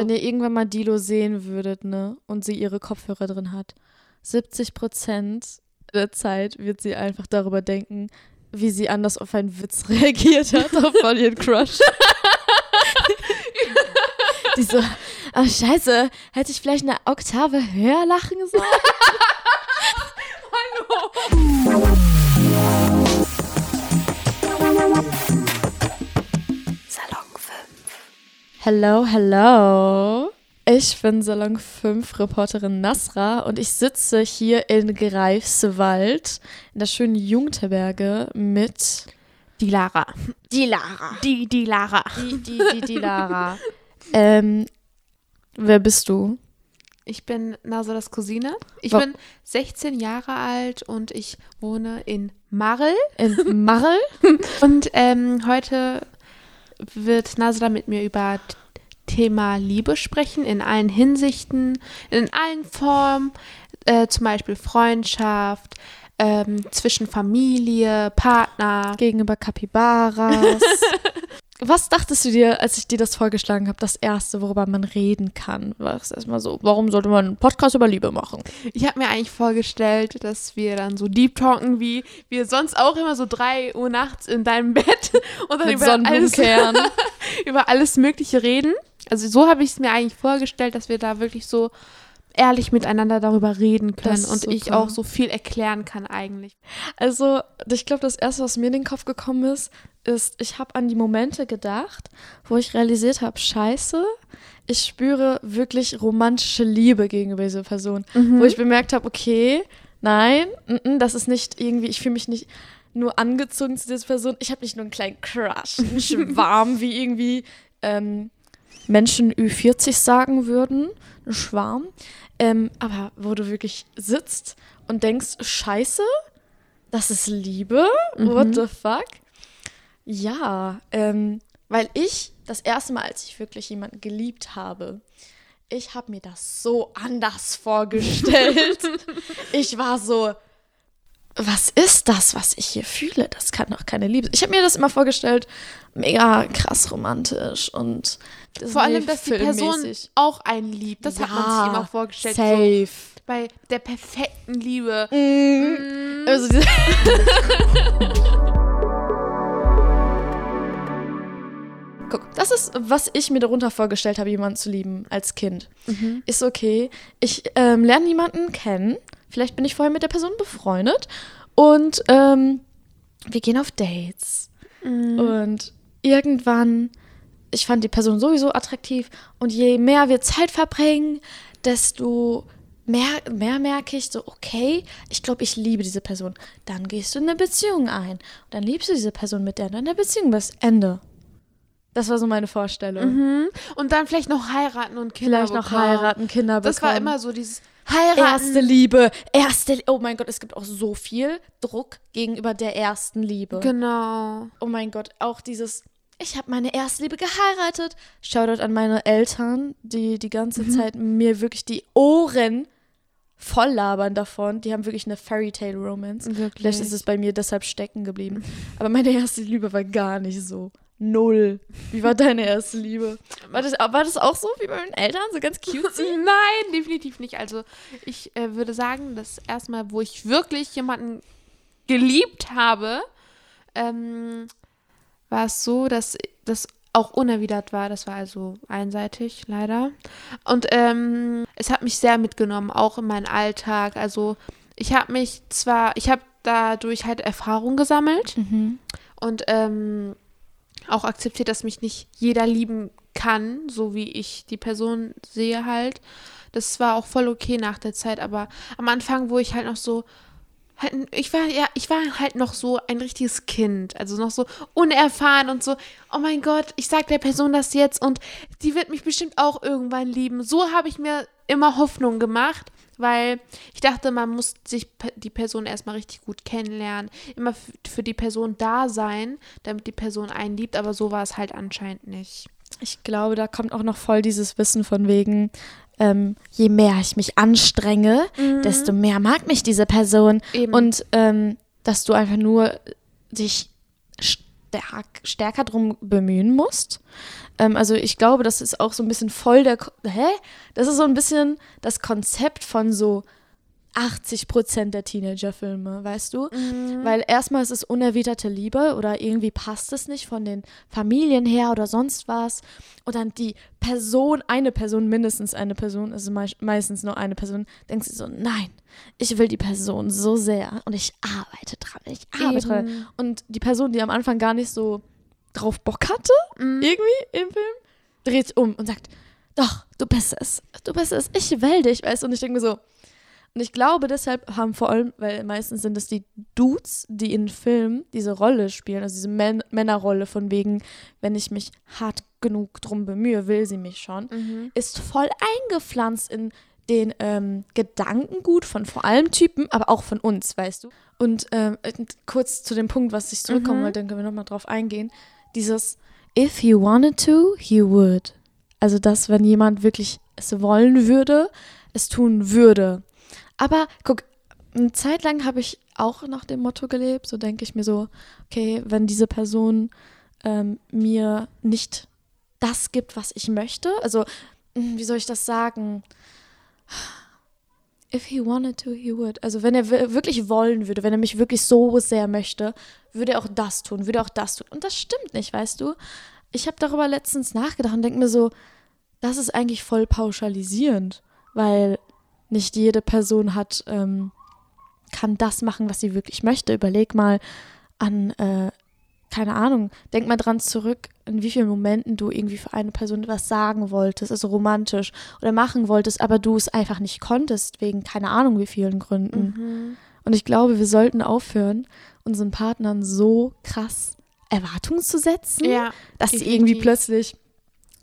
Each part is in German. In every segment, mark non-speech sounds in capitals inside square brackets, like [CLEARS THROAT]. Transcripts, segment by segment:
Wenn ihr irgendwann mal Dilo sehen würdet, ne, und sie ihre Kopfhörer drin hat, 70 Prozent der Zeit wird sie einfach darüber denken, wie sie anders auf einen Witz [LAUGHS] reagiert hat, auf ihren Crush. [LAUGHS] Die so, oh scheiße, hätte ich vielleicht eine Oktave höher lachen sollen? [LAUGHS] Salon Hello, hello. Ich bin Salon 5 Reporterin Nasra und ich sitze hier in Greifswald in der schönen Jugendherberge mit Die Lara. die Lara. Die, die Lara. Die, die, die, die Lara. [LAUGHS] ähm, wer bist du? Ich bin Nasolas Cousine. Ich Wa- bin 16 Jahre alt und ich wohne in Marl. In Marl? [LAUGHS] Und ähm, heute wird Nasola mit mir über Thema Liebe sprechen, in allen Hinsichten, in allen Formen, äh, zum Beispiel Freundschaft, ähm, zwischen Familie, Partner. Gegenüber Kapibaras. [LAUGHS] Was dachtest du dir, als ich dir das vorgeschlagen habe, das erste, worüber man reden kann? War es erstmal so, warum sollte man einen Podcast über Liebe machen? Ich habe mir eigentlich vorgestellt, dass wir dann so deep talken, wie wir sonst auch immer so drei Uhr nachts in deinem Bett [LAUGHS] und dann Mit über alles, [LAUGHS] über alles Mögliche reden. Also so habe ich es mir eigentlich vorgestellt, dass wir da wirklich so ehrlich miteinander darüber reden können und ich super. auch so viel erklären kann eigentlich. Also, ich glaube, das erste, was mir in den Kopf gekommen ist, ist, ich habe an die Momente gedacht, wo ich realisiert habe, scheiße, ich spüre wirklich romantische Liebe gegenüber dieser Person. Wo ich bemerkt habe, okay, nein, mm, mm, das ist nicht irgendwie, ich fühle mich nicht nur angezogen zu dieser Person, ich habe nicht nur einen kleinen Crush, einen [LAUGHS] Schwarm, wie irgendwie ähm, Menschen Ü40 sagen würden, ein Schwarm. Ähm, aber wo du wirklich sitzt und denkst, scheiße, das ist Liebe? What the fuck? Ja, ähm, weil ich das erste Mal, als ich wirklich jemanden geliebt habe, ich habe mir das so anders vorgestellt. [LAUGHS] ich war so, was ist das, was ich hier fühle? Das kann doch keine Liebe. sein. Ich habe mir das immer vorgestellt, mega krass romantisch und Vor allem, dass die Person auch einen liebt. Das hat man sich Ja, immer vorgestellt. So, Safe. bei der perfekten Liebe. Mm. Also diese [LAUGHS] Guck, das ist, was ich mir darunter vorgestellt habe, jemanden zu lieben als Kind. Ist okay. Ich ähm, lerne jemanden kennen. Vielleicht bin ich vorher mit der Person befreundet. Und ähm, wir gehen auf Dates. Und irgendwann, ich fand die Person sowieso attraktiv. Und je mehr wir Zeit verbringen, desto mehr, mehr merke ich so, okay, ich glaube, ich liebe diese Person. Dann gehst du in eine Beziehung ein. Und dann liebst du diese Person, mit der du in der Beziehung bist. Ende. Das war so meine Vorstellung. Und dann vielleicht noch heiraten und Kinder Vielleicht noch bekommen. heiraten, Kinder bekommen. Das war immer so dieses Heiraten. Erste Liebe, erste, oh mein Gott, es gibt auch so viel Druck gegenüber der ersten Liebe. Genau. Oh mein Gott, auch dieses, ich habe meine Erstliebe geheiratet. Shoutout an meine Eltern, die die ganze Zeit mir wirklich die Ohren voll labern davon. Die haben wirklich eine Fairy Tale Romance. Wirklich. Vielleicht ist es bei mir deshalb stecken geblieben. Aber meine erste Liebe war gar nicht so. Null. Wie war deine erste Liebe? War das, war das auch so wie bei meinen Eltern? So ganz cutesy? [LAUGHS] Nein, definitiv nicht. Also ich äh, würde sagen, das erste Mal, wo ich wirklich jemanden geliebt habe, ähm, war es so, dass das auch unerwidert war. Das war also einseitig, leider. Und ähm, es hat mich sehr mitgenommen, auch in meinen Alltag. Also ich habe mich zwar, ich habe dadurch halt Erfahrung gesammelt und ähm, auch akzeptiert, dass mich nicht jeder lieben kann, so wie ich die Person sehe halt. Das war auch voll okay nach der Zeit, aber am Anfang, wo ich halt noch so halt, ich war ja, ich war halt noch so ein richtiges Kind, also noch so unerfahren und so, oh mein Gott, ich sag der Person das jetzt und die wird mich bestimmt auch irgendwann lieben. So habe ich mir immer Hoffnung gemacht, weil ich dachte, man muss sich die Person erstmal richtig gut kennenlernen, immer für die Person da sein, damit die Person einen liebt, aber so war es halt anscheinend nicht. Ich glaube, da kommt auch noch voll dieses Wissen von wegen, ähm, je mehr ich mich anstrenge, desto mehr mag mich diese Person. Eben. Und ähm, dass du einfach nur dich st- da stärker drum bemühen musst. Ähm, also ich glaube, das ist auch so ein bisschen voll der, hä? Das ist so ein bisschen das Konzept von so 80 Prozent der Teenager-Filme, weißt du? Mhm. Weil erstmal ist es unerwiderte Liebe oder irgendwie passt es nicht von den Familien her oder sonst was. Und dann die Person, eine Person, mindestens eine Person, also mei meistens nur eine Person, denkt sie so, nein, ich will die Person so sehr und ich arbeite dran, ich arbeite dran. Und die Person, die am Anfang gar nicht so drauf Bock hatte, Mhm. irgendwie im Film, dreht um und sagt, doch, du bist es, du bist es, ich will dich, weißt du? Und ich denke mir so, und ich glaube, deshalb haben vor allem, weil meistens sind es die Dudes, die in Filmen diese Rolle spielen, also diese Män Männerrolle von wegen, wenn ich mich hart genug drum bemühe, will sie mich schon, Mhm. ist voll eingepflanzt in den ähm, Gedankengut von vor allem Typen, aber auch von uns, weißt du? Und ähm, und kurz zu dem Punkt, was ich zurückkommen Mhm. wollte, dann können wir nochmal drauf eingehen. Dieses If he wanted to, he would. Also das, wenn jemand wirklich es wollen würde, es tun würde. Aber guck, eine Zeit lang habe ich auch nach dem Motto gelebt, so denke ich mir so, okay, wenn diese Person ähm, mir nicht das gibt, was ich möchte, also hm, wie soll ich das sagen? If he wanted to, he would. Also wenn er wi- wirklich wollen würde, wenn er mich wirklich so sehr möchte, würde er auch das tun, würde auch das tun. Und das stimmt nicht, weißt du? Ich habe darüber letztens nachgedacht und denke mir so, das ist eigentlich voll pauschalisierend, weil nicht jede Person hat, ähm, kann das machen, was sie wirklich möchte. Überleg mal an, äh, keine Ahnung, denk mal dran zurück, in wie vielen Momenten du irgendwie für eine Person etwas sagen wolltest, also romantisch oder machen wolltest, aber du es einfach nicht konntest, wegen keine Ahnung wie vielen Gründen. Mhm. Und ich glaube, wir sollten aufhören, unseren Partnern so krass Erwartungen zu setzen, Ja, dass sie irgendwie plötzlich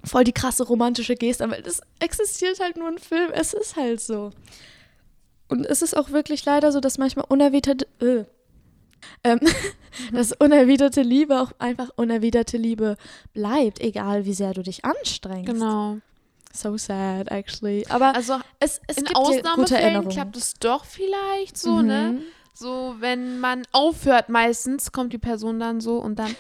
voll die krasse romantische Geste weil das existiert halt nur ein Film, es ist halt so. Und es ist auch wirklich leider so, dass manchmal unerwiderte, äh, ähm, [LAUGHS] dass unerwiderte Liebe auch einfach unerwiderte Liebe bleibt, egal wie sehr du dich anstrengst. genau. So sad, actually. Aber Also es, es in gibt Ausnahmefällen klappt es doch vielleicht so, ne? Mhm. So, wenn man aufhört, meistens kommt die Person dann so und dann,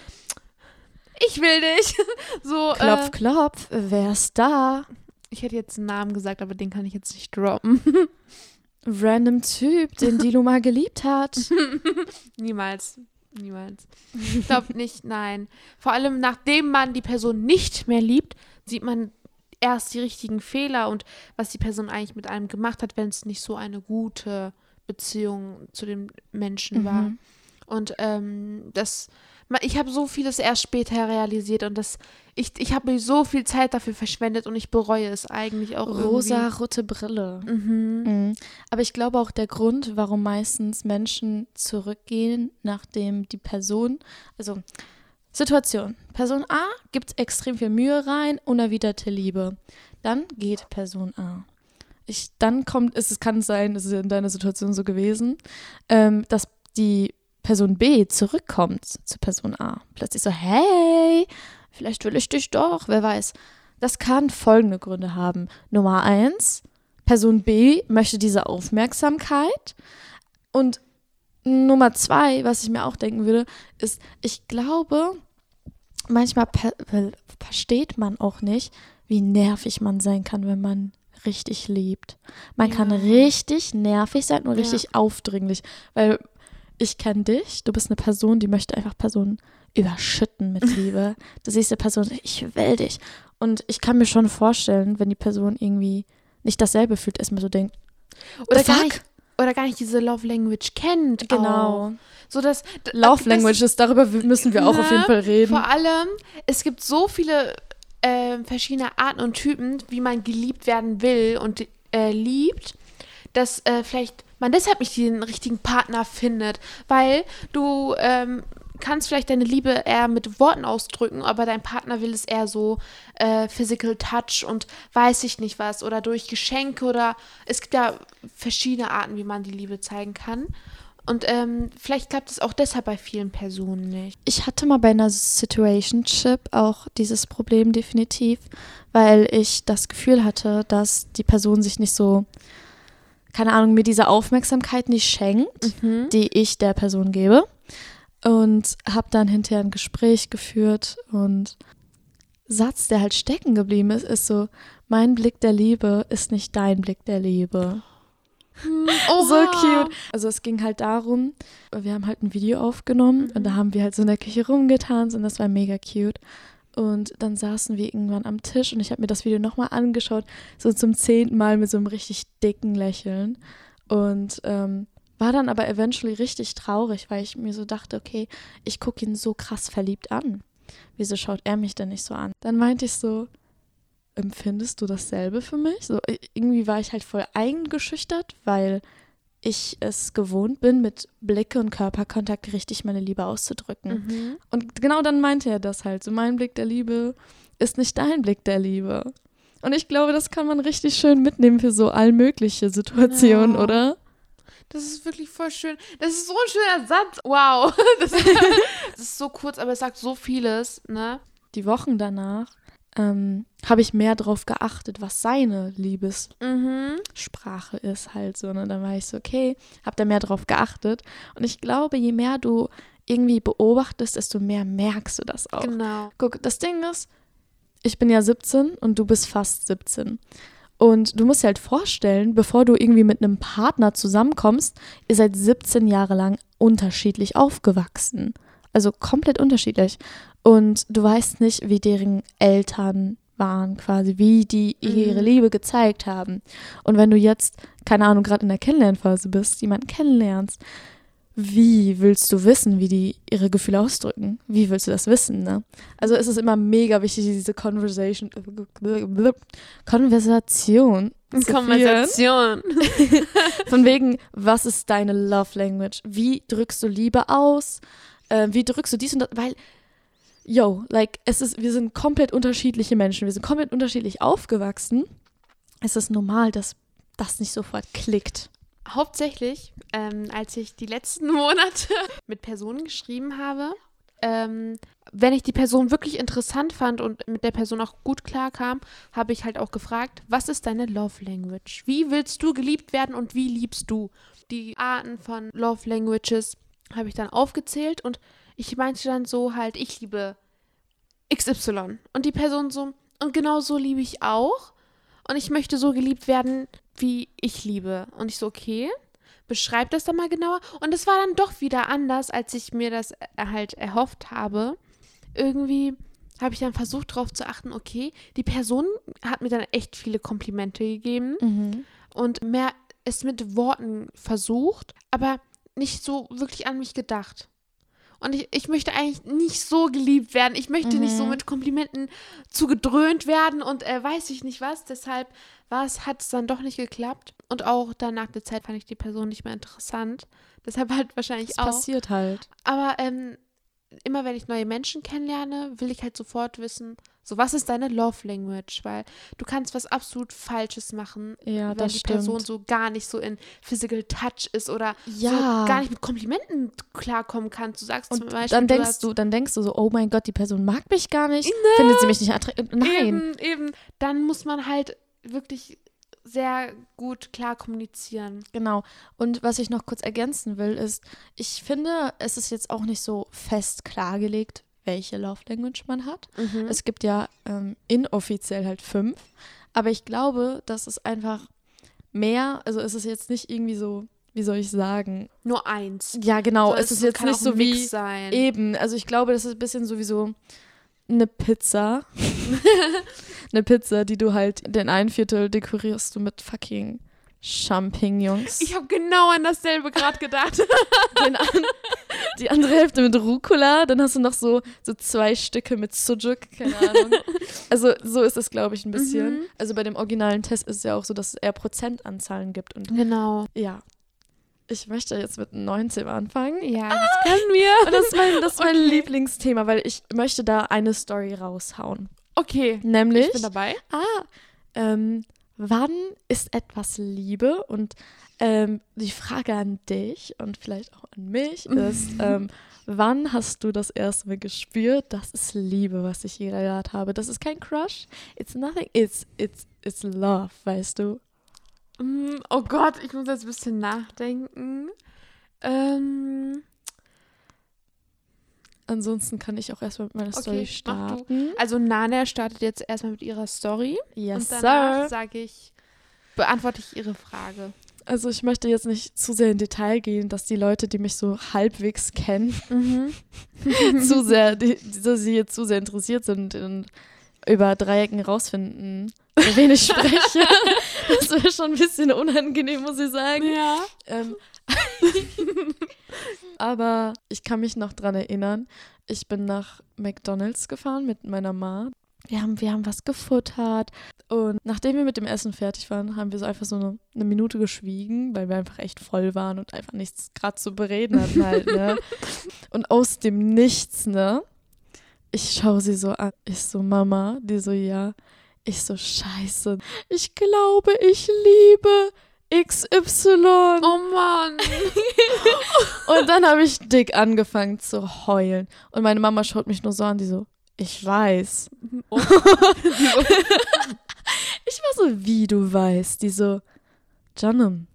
ich will dich. [LAUGHS] so, Klopf, äh, klopf, wer ist da? ich hätte jetzt einen Namen gesagt, aber den kann ich jetzt nicht droppen. [LAUGHS] Random Typ, den [LAUGHS] Dilo mal geliebt hat. Niemals. Niemals. Ich glaube nicht, nein. Vor allem, nachdem man die Person nicht mehr liebt, sieht man erst die richtigen Fehler und was die Person eigentlich mit einem gemacht hat, wenn es nicht so eine gute Beziehung zu dem Menschen war. Mhm. Und ähm, das, ich habe so vieles erst später realisiert und das, ich, ich habe so viel Zeit dafür verschwendet und ich bereue es eigentlich auch Rosa rote Brille. Mhm. Mhm. Aber ich glaube auch der Grund, warum meistens Menschen zurückgehen, nachdem die Person, also Situation. Person A gibt extrem viel Mühe rein, unerwiderte Liebe. Dann geht Person A. Ich, dann kommt, es es kann sein, es ist in deiner Situation so gewesen, ähm, dass die Person B zurückkommt zu Person A. Plötzlich so, hey, vielleicht will ich dich doch, wer weiß. Das kann folgende Gründe haben. Nummer eins, Person B möchte diese Aufmerksamkeit. Und Nummer zwei, was ich mir auch denken würde, ist, ich glaube, manchmal versteht man auch nicht, wie nervig man sein kann, wenn man richtig liebt. Man kann Ja. richtig nervig sein und Ja. richtig aufdringlich, weil ich kenne dich, du bist eine Person, die möchte einfach Personen überschütten mit [LAUGHS] Liebe. Du siehst eine Person, ich will dich. Und ich kann mir schon vorstellen, wenn die Person irgendwie nicht dasselbe fühlt, erstmal so denkt, Oder, gar fuck? nicht, oder gar nicht diese Love Language kennt. genau. Auch. So dass, Love Languages, darüber müssen wir auch auf jeden Ne? Fall reden. Vor allem, es gibt so viele ähm, verschiedene Arten und Typen, wie man geliebt werden will und äh, liebt, dass äh, vielleicht man deshalb nicht den richtigen Partner findet, weil du ähm, kannst vielleicht deine Liebe eher mit Worten ausdrücken, aber dein Partner will es eher so äh, Physical Touch und weiß ich nicht was oder durch Geschenke oder es gibt ja verschiedene Arten, wie man die Liebe zeigen kann. Und ähm, vielleicht klappt es auch deshalb bei vielen Personen nicht. Ich hatte mal bei einer Situationship auch dieses Problem definitiv, weil ich das Gefühl hatte, dass die Person sich nicht so, keine Ahnung, mir diese Aufmerksamkeit nicht schenkt, Mhm. die ich der Person gebe. und habe dann hinterher ein Gespräch geführt und Satz, der halt stecken geblieben ist, ist so, mein Blick der Liebe ist nicht dein Blick der Liebe. [LAUGHS] So cute. Also es ging halt darum, wir haben halt ein Video aufgenommen Mhm. und da haben wir halt so in der Küche rumgetanzt und das war mega cute. Und dann saßen wir irgendwann am Tisch und ich habe mir das Video nochmal angeschaut, so zum zehnten Mal mit so einem richtig dicken Lächeln. Und ähm, war dann aber eventually richtig traurig, weil ich mir so dachte, okay, ich gucke ihn so krass verliebt an. Wieso schaut er mich denn nicht so an? Dann meinte ich so, empfindest du dasselbe für mich? So, irgendwie war ich halt voll eingeschüchtert, weil ich es gewohnt bin, mit Blicke und Körperkontakt richtig meine Liebe auszudrücken. Mhm. Und genau dann meinte er das halt. So, mein Blick der Liebe ist nicht dein Blick der Liebe. Und ich glaube, das kann man richtig schön mitnehmen für so allmögliche Situationen, Genau. oder? Das ist wirklich voll schön. Das ist so ein schöner Satz. Wow. [LAUGHS] Das ist, das ist so kurz, aber es sagt so vieles, ne? Die Wochen danach ähm, habe ich mehr drauf geachtet, was seine Liebessprache Mhm. ist halt so. Ne? Dann war ich so, okay, habe da mehr drauf geachtet. Und ich glaube, je mehr du irgendwie beobachtest, desto mehr merkst du das auch. Genau. Guck, das Ding ist, ich bin ja 17 und du bist fast 17. Und du musst dir halt vorstellen, bevor du irgendwie mit einem Partner zusammenkommst, ihr seid 17 Jahre lang unterschiedlich aufgewachsen. Also komplett unterschiedlich. Und du weißt nicht, wie deren Eltern waren, quasi, wie die ihre Mhm. Liebe gezeigt haben. Und wenn du jetzt, keine Ahnung, gerade in der Kennenlernphase bist, jemanden kennenlernst, wie willst du wissen, wie die ihre Gefühle ausdrücken? Wie willst du das wissen, ne? Also es ist immer mega wichtig, diese Conversation, Konversation. Konversation. [LAUGHS] Von wegen, was ist deine Love Language? Wie drückst du Liebe aus? Äh, wie drückst du dies und das? Weil, yo, like, es ist, wir sind komplett unterschiedliche Menschen. Wir sind komplett unterschiedlich aufgewachsen. Es ist normal, dass das nicht sofort klickt. Hauptsächlich, ähm, als ich die letzten [LAUGHS] Monate mit Personen geschrieben habe, ähm, wenn ich die Person wirklich interessant fand und mit der Person auch gut klarkam, habe ich halt auch gefragt, was ist deine Love Language? Wie willst du geliebt werden und wie liebst du? Die Arten von Love Languages habe ich dann aufgezählt und ich meinte dann so halt, ich liebe XY. Und die Person so, und genau so liebe ich auch. Und ich möchte so geliebt werden, wie ich liebe. Und ich so, okay, beschreib das dann mal genauer. Und es war dann doch wieder anders, als ich mir das äh, halt erhofft habe. Irgendwie habe ich dann versucht darauf zu achten, okay, die Person hat mir dann echt viele Komplimente gegeben und mehr es mit Worten versucht, aber nicht so wirklich an mich gedacht. Und ich, ich möchte eigentlich nicht so geliebt werden. Ich möchte nicht so Mhm. mit Komplimenten zugedröhnt werden und äh, weiß ich nicht was. Deshalb hat es dann doch nicht geklappt. Und auch dann nach der Zeit fand ich die Person nicht mehr interessant. Deshalb halt wahrscheinlich Das auch. passiert halt. Aber ähm, immer wenn ich neue Menschen kennenlerne, will ich halt sofort wissen, so was ist deine Love Language? Weil du kannst was absolut Falsches machen, Ja, wenn die stimmt. Person so gar nicht so in Physical Touch ist oder Ja. so gar nicht mit Komplimenten klarkommen kann. Du sagst Und zum Beispiel, dann denkst hast- du, dann denkst du so, oh mein Gott, die Person mag mich gar nicht, findet sie mich nicht attraktiv. Nein. Eben, eben. Dann muss man halt wirklich sehr gut klar kommunizieren. Genau. Und was ich noch kurz ergänzen will, ist, ich finde, es ist jetzt auch nicht so fest klargelegt, welche Love Language man hat. Mhm. Es gibt ja ähm, inoffiziell halt fünf, aber ich glaube, dass es einfach mehr, also es ist jetzt nicht irgendwie so, wie soll ich sagen? Nur eins. Ja, genau, So, es ist jetzt nicht so wie sein. eben, also ich glaube, das ist ein bisschen sowieso eine Pizza. [LAUGHS] eine Pizza, die du halt, den einen Viertel dekorierst du mit fucking Champignons. Ich habe genau an dasselbe gerade gedacht. [LAUGHS] an, die andere Hälfte mit Rucola, dann hast du noch so, so zwei Stücke mit Sujuk, keine Ahnung. [LAUGHS] Also so ist es, glaube ich, ein bisschen. Mhm. Also bei dem originalen Test ist es ja auch so, dass es eher Prozentanzahlen gibt. Und genau. ja, ich möchte jetzt mit 19 anfangen. Ja, das können wir. Und das ist mein, das ist mein Okay. Lieblingsthema, weil ich möchte da eine Story raushauen. Okay. Nämlich, Ich bin dabei. ah, ähm, wann ist etwas Liebe? Und ähm, die Frage an dich und vielleicht auch an mich [LAUGHS] ist, ähm, wann hast du das erste Mal gespürt, das ist Liebe, was ich hier gerade habe? Das ist kein Crush, it's nothing, it's, it's, it's love, weißt du? Mm, Oh Gott, ich muss jetzt ein bisschen nachdenken. Ähm, ansonsten kann ich auch erstmal mit meiner Okay, Story starten. Also Nana startet jetzt erstmal mit ihrer Story. Yes, und danach sage ich, beantworte ich ihre Frage. Also ich möchte jetzt nicht zu sehr in Detail gehen, dass die Leute, die mich so halbwegs kennen, Mhm. [LAUGHS] [LAUGHS] zu sehr, die, dass sie jetzt zu sehr interessiert sind und über Dreiecken rausfinden, wen ich spreche. [LAUGHS] das wäre schon ein bisschen unangenehm, muss ich sagen. Ja. Ähm, [LAUGHS] aber ich kann mich noch dran erinnern, ich bin nach McDonalds gefahren mit meiner Ma. Wir haben, wir haben was gefuttert. Und nachdem wir mit dem Essen fertig waren, haben wir so einfach so eine, eine Minute geschwiegen, weil wir einfach echt voll waren und einfach nichts gerade zu bereden hatten halt, ne? [LAUGHS] Und aus dem Nichts, ne? Ich schaue sie so an. Ich so, Mama, die so, ja. Ich so, scheiße. Ich glaube, ich liebe XY. Oh Mann. [LAUGHS] Und dann habe ich dick angefangen zu heulen. Und meine Mama schaut mich nur so an, die so, ich weiß. Oh. [LAUGHS] Ich war so, wie du weißt. Die so, Johnem,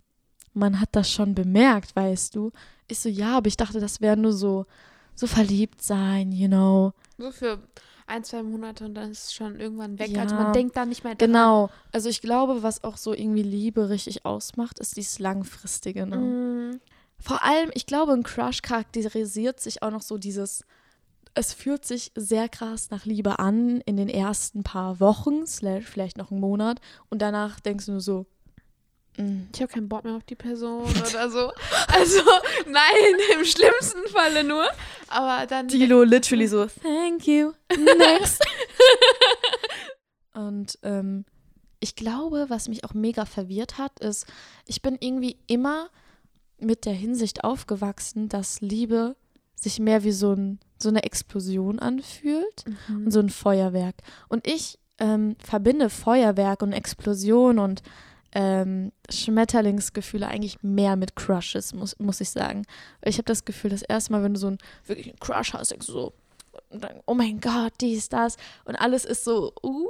man hat das schon bemerkt, weißt du. Ich so, ja, aber ich dachte, das wäre nur so, so verliebt sein, you know. So für ein, zwei Monate und dann ist es schon irgendwann weg. Ja. Also man denkt da nicht mehr dran. Genau. Also ich glaube, was auch so irgendwie Liebe richtig ausmacht, ist dieses Langfristige. Ne? Mhm. Vor allem, ich glaube, ein Crush charakterisiert sich auch noch so dieses, es fühlt sich sehr krass nach Liebe an in den ersten paar Wochen, vielleicht noch einen Monat. Und danach denkst du nur so, mm, Ich habe keinen Bock mehr auf die Person oder so. Also, nein, im schlimmsten Falle nur. Aber dann. Dilo literally so, thank you, next. [LAUGHS] Und ähm, ich glaube, was mich auch mega verwirrt hat, ist, ich bin irgendwie immer mit der Hinsicht aufgewachsen, dass Liebe sich mehr wie so, ein, so eine Explosion anfühlt Mhm. und so ein Feuerwerk. Und ich ähm, verbinde Feuerwerk und Explosion und ähm, Schmetterlingsgefühle eigentlich mehr mit Crushes, muss, muss ich sagen. Ich habe das Gefühl, das erste Mal, wenn du so einen wirklich einen Crush hast, denkst du so, dann, oh mein Gott, dies, das. Und alles ist so, uh.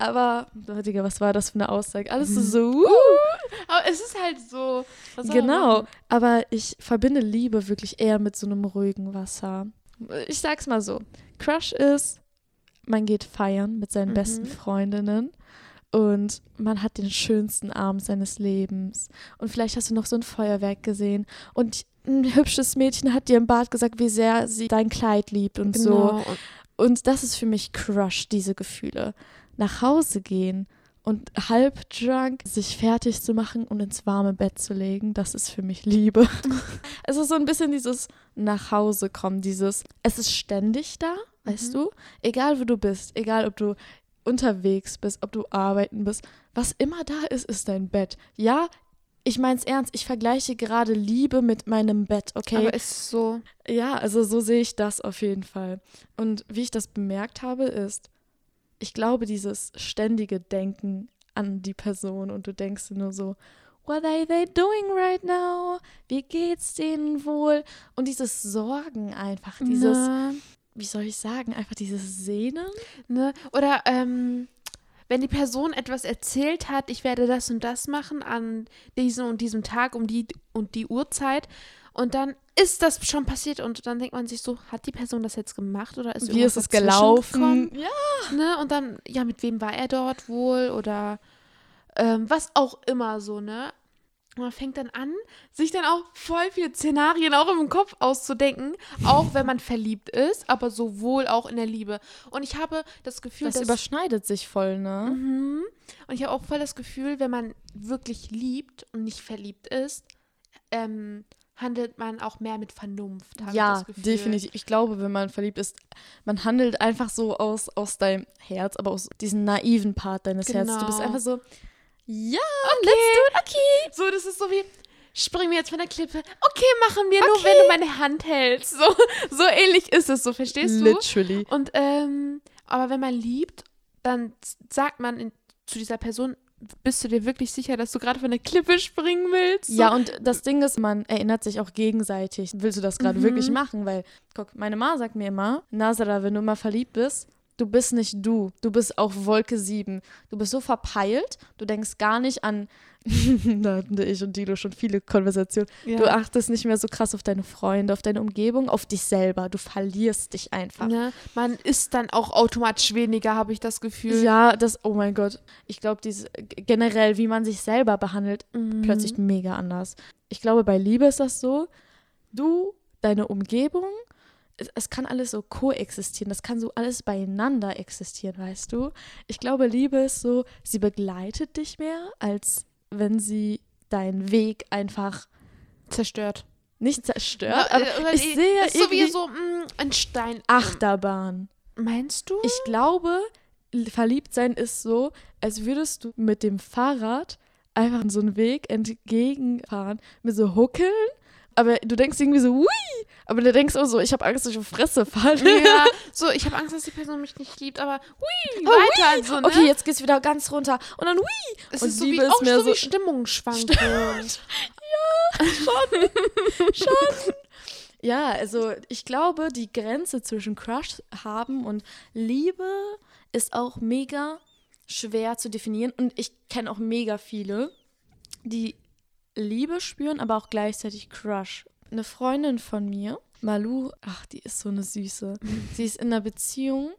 Aber, Digga, was war das für eine Aussage? Alles ist so, uh. [LAUGHS] Aber es ist halt so. Genau. Aber ich verbinde Liebe wirklich eher mit so einem ruhigen Wasser. Ich sag's mal so: Crush ist, man geht feiern mit seinen Mhm. besten Freundinnen und man hat den schönsten Abend seines Lebens. Und vielleicht hast du noch so ein Feuerwerk gesehen und ein hübsches Mädchen hat dir im Bad gesagt, wie sehr sie dein Kleid liebt und so. Genau. Und Und das ist für mich Crush, diese Gefühle. Nach Hause gehen und halb drunk sich fertig zu machen und ins warme Bett zu legen, das ist für mich Liebe. [LAUGHS] es ist so ein bisschen dieses nach Hause kommen, dieses, es ist ständig da, weißt Mhm. du? Egal wo du bist, egal ob du unterwegs bist, ob du arbeiten bist, was immer da ist, ist dein Bett. Ja, ich mein's ernst, ich vergleiche gerade Liebe mit meinem Bett, okay? Aber es ist so. Ja, also so sehe ich das auf jeden Fall. Und wie ich das bemerkt habe, ist, ich glaube, dieses ständige Denken an die Person und du denkst nur so, what are they doing right now? Wie geht's denen wohl? Und dieses Sorgen einfach, dieses, Ne, wie soll ich sagen, einfach dieses Sehnen. ne? Oder ähm, wenn die Person etwas erzählt hat, ich werde das und das machen an diesem und diesem Tag um die und die Uhrzeit. Und dann ist das schon passiert und dann denkt man sich so, hat die Person das jetzt gemacht oder ist Wie ist es gelaufen? gekommen? Ne? Und dann, ja, mit wem war er dort wohl oder ähm, was auch immer so, ne? Und man fängt dann an, sich dann auch voll viele Szenarien auch im Kopf auszudenken, auch wenn man verliebt ist, aber sowohl auch in der Liebe. Und ich habe das Gefühl, Das dass überschneidet sich voll, ne? Mhm. Und ich habe auch voll das Gefühl, wenn man wirklich liebt und nicht verliebt ist, ähm, handelt man auch mehr mit Vernunft. Ja, definitiv. Ich glaube, wenn man verliebt ist, man handelt einfach so aus, aus deinem Herz, aber aus diesem naiven Part deines Herzens. Du bist Genau. einfach so, ja, let's do it, okay. So, das ist so wie, springen wir jetzt von der Klippe. Okay, machen wir, nur wenn du meine Hand hältst. So, so ähnlich ist es, so verstehst du? Literally. Und, ähm, aber wenn man liebt, dann sagt man in, zu dieser Person, bist du dir wirklich sicher, dass du gerade von der Klippe springen willst? Ja, und das Ding ist, man erinnert sich auch gegenseitig. Willst du das gerade Mhm. wirklich machen? Weil, guck, meine Ma sagt mir immer, Nazara, wenn du mal verliebt bist, Du bist nicht du. Du bist auf Wolke 7. Du bist so verpeilt, du denkst gar nicht an. [LAUGHS] da hatten ich und Dilo schon viele Konversationen. Ja. Du achtest nicht mehr so krass auf deine Freunde, auf deine Umgebung, auf dich selber. Du verlierst dich einfach. Ne? Man ist dann auch automatisch weniger, habe ich das Gefühl. Ja, das, oh mein Gott. Ich glaube, generell, wie man sich selber behandelt, Mhm. plötzlich mega anders. Ich glaube, bei Liebe ist das so, du, deine Umgebung, es, es kann alles so koexistieren, das kann so alles beieinander existieren, weißt du? Ich glaube, Liebe ist so, sie begleitet dich mehr, als wenn sie deinen Weg einfach zerstört. nicht zerstört. Aber äh, oder ich die- sehe ist so wie so mh, ein Stein. Achterbahn. Meinst du? Ich glaube, verliebt sein ist so, als würdest du mit dem Fahrrad einfach so einen Weg entgegenfahren mit so Huckeln. Aber du denkst irgendwie so, ui, aber du denkst auch so, ich habe Angst, dass ich auf Fresse falle. ja, [LAUGHS] so, ich habe Angst, dass die Person mich nicht liebt, aber hui, Oh, weiter ui. so, ne? Okay, jetzt geht's wieder ganz runter. Und dann, ui. es und ist so Liebe wie, auch mehr so wie so- Stimmungsschwankungen. [LAUGHS] Schon. Ja, also ich glaube, die Grenze zwischen Crush haben und Liebe ist auch mega schwer zu definieren. Und ich kenne auch mega viele, die Liebe spüren, aber auch gleichzeitig Crush. Eine Freundin von mir, Malu, ach, die ist so eine Süße. Sie ist in einer Beziehung,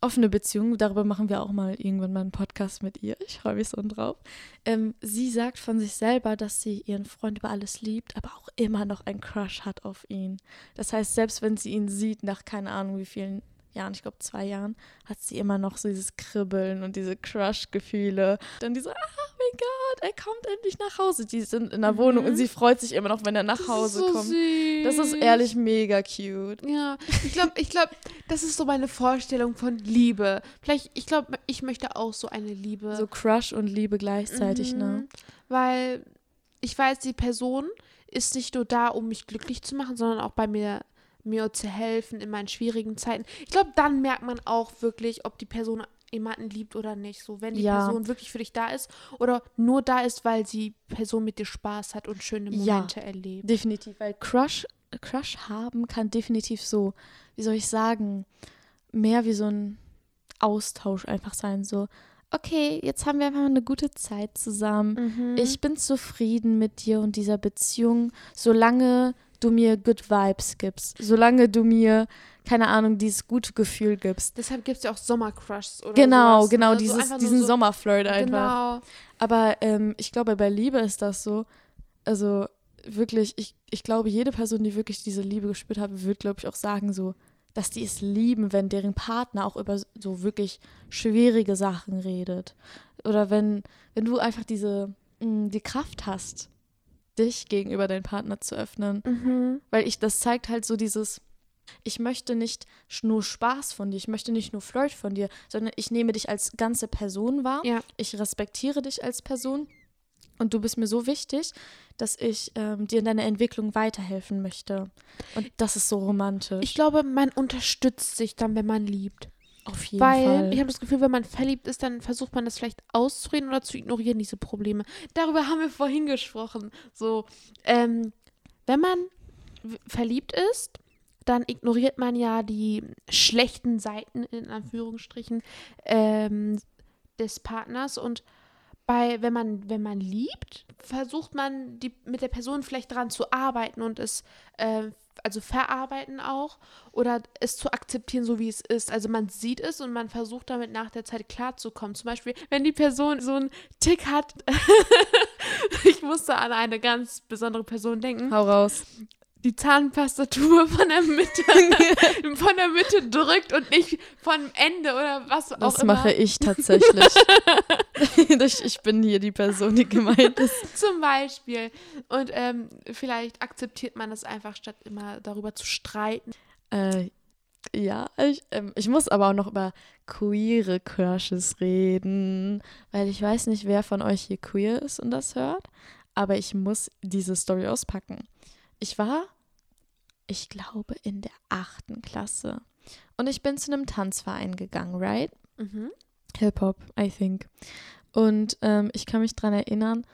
offene Beziehung, darüber machen wir auch mal irgendwann mal einen Podcast mit ihr. Ich freue mich so drauf. Ähm, sie sagt von sich selber, dass sie ihren Freund über alles liebt, aber auch immer noch einen Crush hat auf ihn. Das heißt, selbst wenn sie ihn sieht, nach keine Ahnung wie vielen Jahren, ich glaube zwei Jahren, hat sie immer noch so dieses Kribbeln und diese Crush-Gefühle. Dann diese, ah, mein Gott, er kommt endlich nach Hause. Die sind in der Mhm. Wohnung und sie freut sich immer noch, wenn er nach Hause das ist so kommt. Süß. Das ist ehrlich mega cute. Ja, ich glaube, ich glaube, das ist so meine Vorstellung von Liebe. Vielleicht, ich glaube, ich möchte auch so eine Liebe. So Crush und Liebe gleichzeitig, ne? Mhm. Weil ich weiß, die Person ist nicht nur da, um mich glücklich zu machen, sondern auch bei mir mir zu helfen in meinen schwierigen Zeiten. Ich glaube, dann merkt man auch wirklich, ob die Person jemanden liebt oder nicht. So, wenn die Ja. Person wirklich für dich da ist oder nur da ist, weil die Person mit dir Spaß hat und schöne Ja. Momente erlebt. Definitiv, weil Crush, Crush haben kann definitiv so, wie soll ich sagen, mehr wie so ein Austausch einfach sein. So, okay, jetzt haben wir einfach eine gute Zeit zusammen. Mhm. Ich bin zufrieden mit dir und dieser Beziehung, solange du mir Good Vibes gibst, solange du mir, keine Ahnung, dieses gute Gefühl gibst. Deshalb gibt es ja auch Sommercrushs oder Genau, sowas, genau, ne? So dieses, einfach nur diesen so, Sommerflirt einfach. Genau. Aber ähm, ich glaube, bei Liebe ist das so. Also wirklich, ich, ich glaube, jede Person, die wirklich diese Liebe gespürt hat, wird, glaube ich, auch sagen, so, dass die es lieben, wenn deren Partner auch über so wirklich schwierige Sachen redet. Oder wenn, wenn du einfach diese, mh, die Kraft hast, dich gegenüber deinem Partner zu öffnen. Mhm. Weil ich, das zeigt halt so dieses, ich möchte nicht nur Spaß von dir, ich möchte nicht nur Flirt von dir, sondern ich nehme dich als ganze Person wahr. Ja. Ich respektiere dich als Person und du bist mir so wichtig, dass ich ähm, dir in deiner Entwicklung weiterhelfen möchte. Und das ist so romantisch. Ich glaube, man unterstützt sich dann, wenn man liebt. Auf jeden Weil Fall. ich habe das Gefühl, wenn man verliebt ist, dann versucht man das vielleicht auszureden oder zu ignorieren, diese Probleme. Darüber haben wir vorhin gesprochen. So, ähm, wenn man verliebt ist, dann ignoriert man ja die schlechten Seiten, in Anführungsstrichen, ähm, des Partners und bei, wenn man, wenn man liebt, versucht man die, mit der Person vielleicht daran zu arbeiten und es, äh, also verarbeiten auch oder es zu akzeptieren, so wie es ist. Also man sieht es und man versucht damit nach der Zeit klarzukommen. Zum Beispiel, wenn die Person so einen Tick hat, [LAUGHS] ich musste an eine ganz besondere Person denken, Hau raus. Die Zahnpastatube von der Mitte, [LAUGHS] von der Mitte drückt und nicht vom Ende oder was auch Das immer. mache ich tatsächlich. [LAUGHS] ich, ich bin hier die Person, die gemeint ist. Zum Beispiel. Und ähm, vielleicht akzeptiert man das einfach, statt immer darüber zu streiten. Äh, ja, ich, ähm, ich muss aber auch noch über queere Crushes reden, weil ich weiß nicht, wer von euch hier queer ist und das hört, aber ich muss diese Story auspacken. Ich war, ich glaube, in der achten Klasse und ich bin zu einem Tanzverein gegangen, right? Mhm. Hip-Hop, I think. Und ähm, ich kann mich dran erinnern,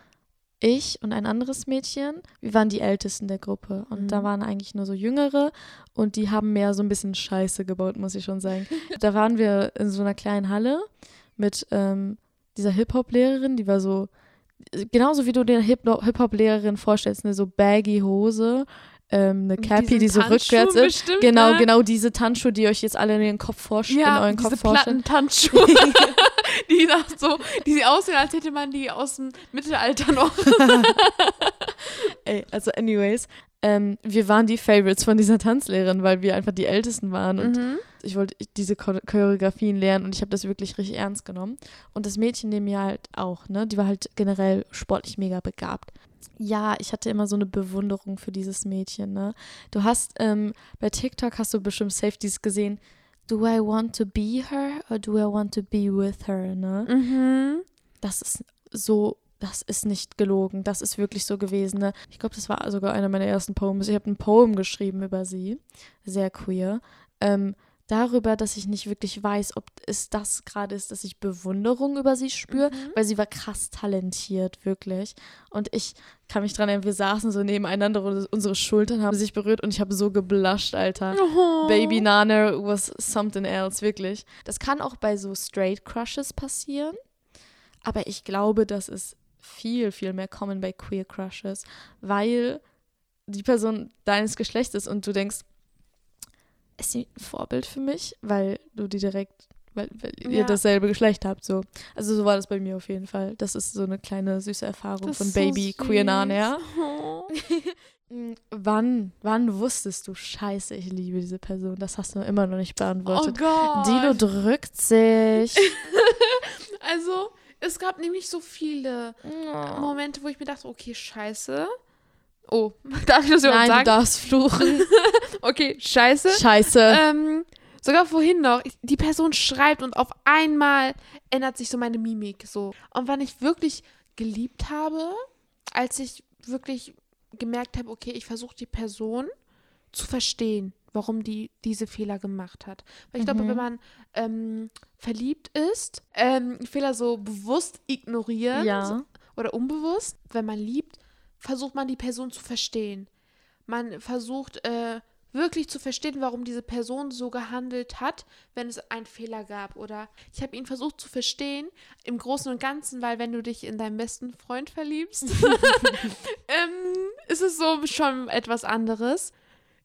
ich und ein anderes Mädchen, wir waren die Ältesten der Gruppe. Und Mhm. da waren eigentlich nur so Jüngere und die haben mehr so ein bisschen Scheiße gebaut, muss ich schon sagen. da waren wir in so einer kleinen Halle mit ähm, dieser Hip-Hop-Lehrerin, die war so, genauso wie du dir Hip-Hop-Lehrerin vorstellst, eine so baggy Hose, ähm, eine Cappy, die so rückwärts ist. Bestimmt, Genau, ne? genau diese Tanzschuhe, die euch jetzt alle in den Kopf vorstellen, Ja, in euren diese Kopf vorstellen. Plattentanzschuhe. [LAUGHS] die nach so, die sie aussehen, als hätte man die aus dem Mittelalter noch. [LAUGHS] Ey, also anyways, ähm, wir waren die Favorites von dieser Tanzlehrerin, weil wir einfach die Ältesten waren und Mhm. ich wollte diese Chor- Choreografien lernen und ich habe das wirklich richtig ernst genommen. Und das Mädchen neben mir halt auch, ne? Die war halt generell sportlich mega begabt. Ja, ich hatte immer so eine Bewunderung für dieses Mädchen, ne? Du hast, ähm, bei TikTok hast du bestimmt Safeties gesehen, do I want to be her or do I want to be with her, ne? Mhm. Das ist so, das ist nicht gelogen. Das ist wirklich so gewesen. Ne? Ich glaube, das war sogar einer meiner ersten Poems. Ich habe ein Poem geschrieben über sie. Sehr queer. Ähm, darüber, dass ich nicht wirklich weiß, ob es das gerade ist, dass ich Bewunderung über sie spüre, Mhm. weil sie war krass talentiert, wirklich. Und ich kann mich dran erinnern, wir saßen so nebeneinander und unsere Schultern haben sich berührt und ich habe so geblusht, Alter. Oh. Baby Nana was something else, wirklich. Das kann auch bei so Straight Crushes passieren, aber ich glaube, das ist viel, viel mehr common bei Queer Crushes, weil die Person deines Geschlechts ist und du denkst, ist sie ein Vorbild für mich, weil du die direkt, weil, weil ihr Ja. dasselbe Geschlecht habt, so. Also so war das bei mir auf jeden Fall. Das ist so eine kleine süße Erfahrung Das von ist so Baby Queer. Oh. [LAUGHS] Mm, Wann, wann wusstest du, scheiße, ich liebe diese Person? Das hast du immer noch nicht Oh beantwortet. Gott. Dilo drückt sich. [LAUGHS] Also, es gab nämlich so viele Oh. Momente, wo ich mir dachte, okay, scheiße. Oh, [LAUGHS] darf ich das überhaupt Nein, du sagen? darfst fluchen. [LAUGHS] Okay, scheiße. scheiße. Ähm, sogar vorhin noch, die Person schreibt und auf einmal ändert sich so meine Mimik so. Und wann ich wirklich geliebt habe, als ich wirklich gemerkt habe, okay, ich versuche die Person zu verstehen, warum die diese Fehler gemacht hat. Weil ich glaube, Mhm. wenn man ähm, verliebt ist, ähm, Fehler so bewusst ignorieren ja. oder unbewusst, wenn man liebt, versucht man die Person zu verstehen. Man versucht äh, wirklich zu verstehen, warum diese Person so gehandelt hat, wenn es einen Fehler gab. Oder ich habe ihn versucht zu verstehen im Großen und Ganzen, weil wenn du dich in deinen besten Freund verliebst, [LAUGHS] ähm, ist es so schon etwas anderes.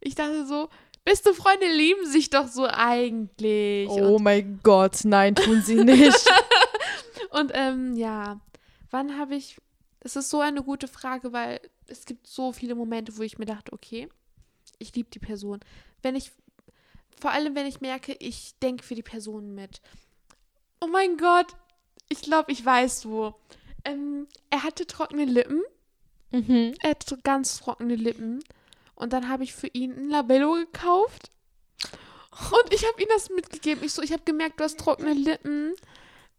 Ich dachte so, beste Freunde lieben sich doch so eigentlich. Oh mein Gott, nein, tun sie nicht. [LAUGHS] Und ähm, ja, wann habe ich. Es ist so eine gute Frage, weil es gibt so viele Momente, wo ich mir dachte, okay, ich liebe die Person. Wenn ich, vor allem wenn ich merke, ich denke für die Person mit. Oh mein Gott, ich glaube, ich weiß wo. Ähm, er hatte trockene Lippen. mhm. Er hatte ganz trockene Lippen. Und dann habe ich für ihn ein Labello gekauft. Und ich habe ihm das mitgegeben. Ich so, ich habe gemerkt, du hast trockene Lippen.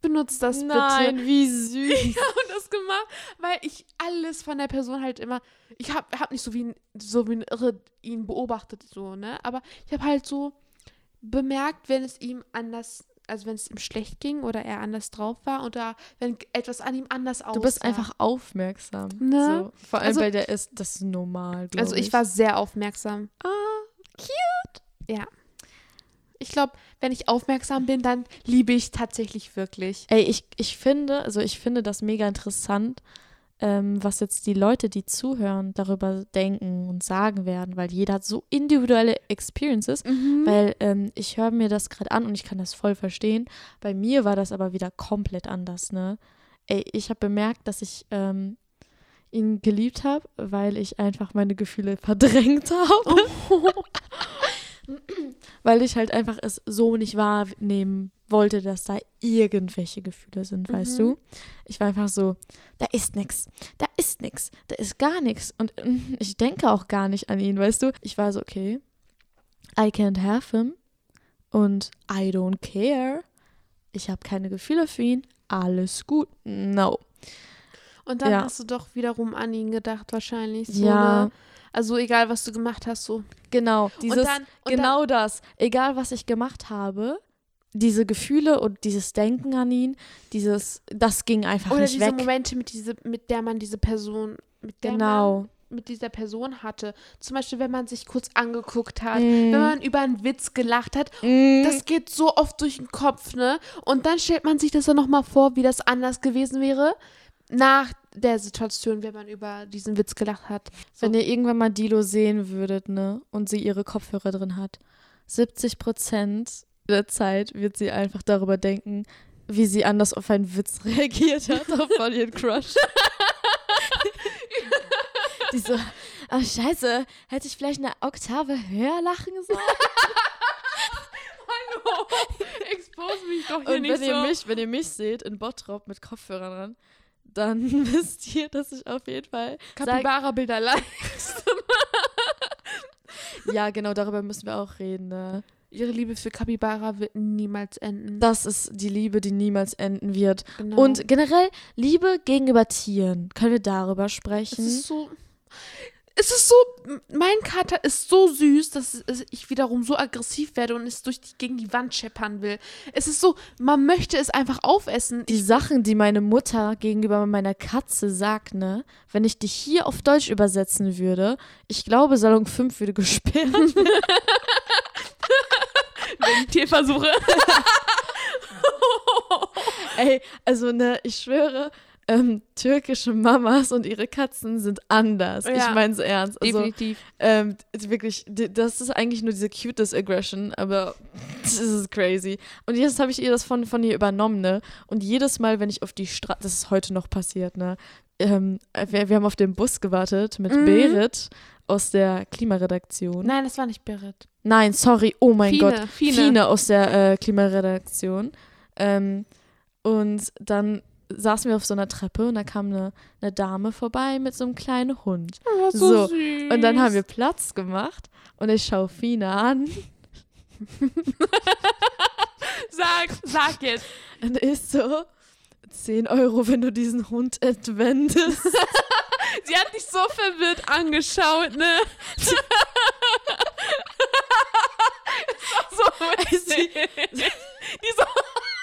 Benutzt das bitte Nein, wie süß. [LAUGHS] und das gemacht, weil ich alles von der Person halt immer, ich habe hab nicht so wie ein, so wie ein Irre ihn beobachtet so, ne, aber ich habe halt so bemerkt, wenn es ihm anders, also wenn es ihm schlecht ging oder er anders drauf war oder wenn etwas an ihm anders aussah. Du bist einfach aufmerksam. Ne? So. Vor allem Also- bei der ist das ist normal, Also ich war sehr aufmerksam. Ah, Ja. Ich glaube, wenn ich aufmerksam bin, dann liebe ich tatsächlich wirklich. Ey, ich, ich finde, also ich finde das mega interessant, ähm, was jetzt die Leute, die zuhören, darüber denken und sagen werden, weil jeder hat so individuelle Experiences. Mhm. Weil ähm, ich höre mir das gerade an und ich kann das voll verstehen. Bei mir war das aber wieder komplett anders, ne? Ey, ich habe bemerkt, dass ich ähm, ihn geliebt habe, weil ich einfach meine Gefühle [LAUGHS] verdrängt habe. [LAUGHS] weil ich halt einfach es so nicht wahrnehmen wollte, dass da irgendwelche Gefühle sind, weißt Mhm. du? Ich war einfach so, da ist nix, da ist nix, da ist gar nichts. Und mm, ich denke auch gar nicht an ihn, weißt du? Ich war so, okay, I can't have him und I don't care. Ich habe keine Gefühle für ihn. Alles gut. No. Und dann Ja. hast du doch wiederum an ihn gedacht, wahrscheinlich. So, Ja. Ne? Also egal, was du gemacht hast, so. Genau. Dieses, dann- und genau das. Egal, was ich gemacht habe, diese Gefühle und dieses Denken an ihn, dieses, das ging einfach Oder nicht diese weg. Momente, mit, diese, mit der man diese Person, mit der man genau. mit dieser Person hatte. Zum Beispiel, wenn man sich kurz angeguckt hat, Mm. wenn man über einen Witz gelacht hat. Mm. Das geht so oft durch den Kopf, ne? Und dann stellt man sich das dann nochmal vor, wie das anders gewesen wäre, nach der Situation, wenn man über diesen Witz gelacht hat. So. Wenn ihr irgendwann mal Dilo sehen würdet, ne, und sie ihre Kopfhörer drin hat, 70 Prozent der Zeit wird sie einfach darüber denken, wie sie anders auf einen Witz [LAUGHS] reagiert hat, auf [LAUGHS] ihren Crush. [LAUGHS] die so, oh scheiße, hätte ich vielleicht eine Oktave höher lachen sollen? Hallo, expose mich doch hier Und nicht wenn ihr, so. mich, wenn ihr mich seht in Bottrop mit Kopfhörern dran, dann [LAUGHS] wisst ihr, dass ich auf jeden Fall Kapibara-Bilder live. [LAUGHS] ja, genau, darüber müssen wir auch reden. Ne? Ihre Liebe für Kapibara wird niemals enden. Das ist die Liebe, die niemals enden wird. Genau. Und generell Liebe gegenüber Tieren. Können wir darüber sprechen? ist so. Es ist so, mein Kater ist so süß, dass ich wiederum so aggressiv werde und es durch die, gegen die Wand scheppern will. Es ist so, man möchte es einfach aufessen. die Sachen, die meine Mutter gegenüber meiner Katze sagt, ne? Wenn ich die hier auf Deutsch übersetzen würde, ich glaube, Salon 5 würde gesperrt. [LAUGHS] Ich Tierversuche. [LAUGHS] [LAUGHS] Ey, also ne, ich schwöre, ähm, türkische Mamas und ihre Katzen sind anders. Ja. Ich meine es ernst. Also, Definitiv. ähm, wirklich, das ist eigentlich nur diese cuteness Aggression, aber [LAUGHS] das ist crazy. Und jetzt habe ich ihr das von, von ihr übernommen, ne? Und jedes Mal, wenn ich auf die Straße, das ist heute noch passiert, ne? Ähm, wir, wir haben auf den Bus gewartet mit Mhm. Berit aus der Klimaredaktion. Nein, das war nicht Berit. Nein, sorry, oh mein Fine, Gott. Fine. Fine aus der äh, Klimaredaktion. Ähm, und dann saßen wir auf so einer Treppe und da kam eine, eine Dame vorbei mit so einem kleinen Hund. Oh, so, So. Und dann haben wir Platz gemacht und ich schaue Fine an [LAUGHS] Sag, sag jetzt. und ist so, 10 Euro, wenn du diesen Hund entwendest. [LAUGHS] Sie hat dich so verwirrt angeschaut, ne? [LAUGHS] so witzig. Die so,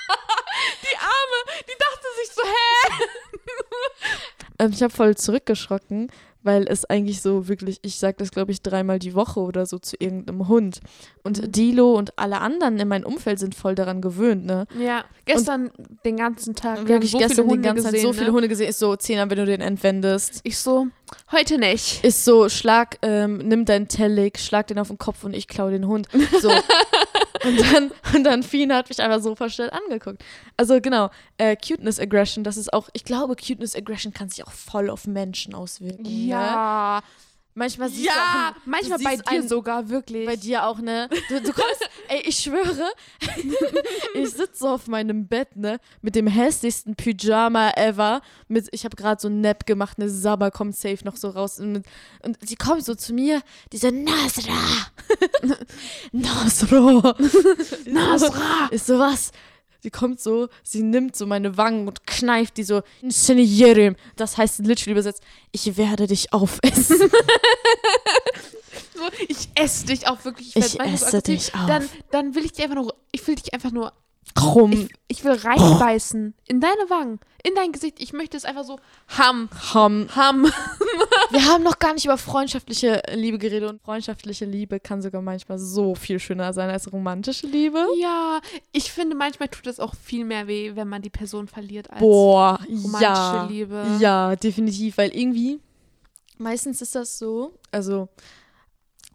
[LAUGHS] die Arme, die dachte sich so, hä? [LAUGHS] ähm, ich habe voll zurückgeschrocken, weil es eigentlich so wirklich, ich sage das glaube ich dreimal die Woche oder so zu irgendeinem Hund. Und Mhm. Dilo und alle anderen in meinem Umfeld sind voll daran gewöhnt, ne? Ja, gestern den ganzen Tag. wir Wirklich so gestern viele Hunde die ganze gesehen, Zeit so viele ne? Hunde gesehen. Ist so, Zehner, wenn du den entwendest. Ich so, heute nicht. Ist so, schlag, ähm, nimm deinen Tellig, schlag den auf den Kopf und ich klau den Hund. So. [LAUGHS] und dann, und dann Fine hat mich einfach so verstellt angeguckt. Also genau, äh, Cuteness Aggression, das ist auch, ich glaube, Cuteness Aggression kann sich auch voll auf Menschen auswirken. Ne? Manchmal siehst du ja, auch, manchmal du bei dir sogar, wirklich. bei dir auch, ne? Du, du kommst, [LAUGHS] ey, ich schwöre, [LAUGHS] ich sitze so auf meinem Bett, ne? Mit dem hässlichsten Pyjama ever. Mit, ich habe gerade so einen Nap gemacht, eine Sabber kommt safe noch so raus. Und, und sie kommt so zu mir, diese Nasra. [LAUGHS] Nasra. Nasra. Ist so was. Sie kommt so, sie nimmt so meine Wangen und kneift die so. Das heißt literally übersetzt, ich werde dich aufessen. [LAUGHS] So, ich esse dich auch wirklich. Ich so esse dich auf. Dann, dann will ich dich einfach nur, ich will dich einfach nur, Krumm. ich, ich will reinbeißen in deine Wangen, in dein Gesicht. Ich möchte es einfach so ham, Ham. ham. Wir haben noch gar nicht über freundschaftliche Liebe geredet und freundschaftliche Liebe kann sogar manchmal so viel schöner sein als romantische Liebe. Ja, ich finde, manchmal tut es auch viel mehr weh, wenn man die Person verliert als Boah, romantische ja. Liebe. Ja, definitiv, weil irgendwie meistens ist das so, also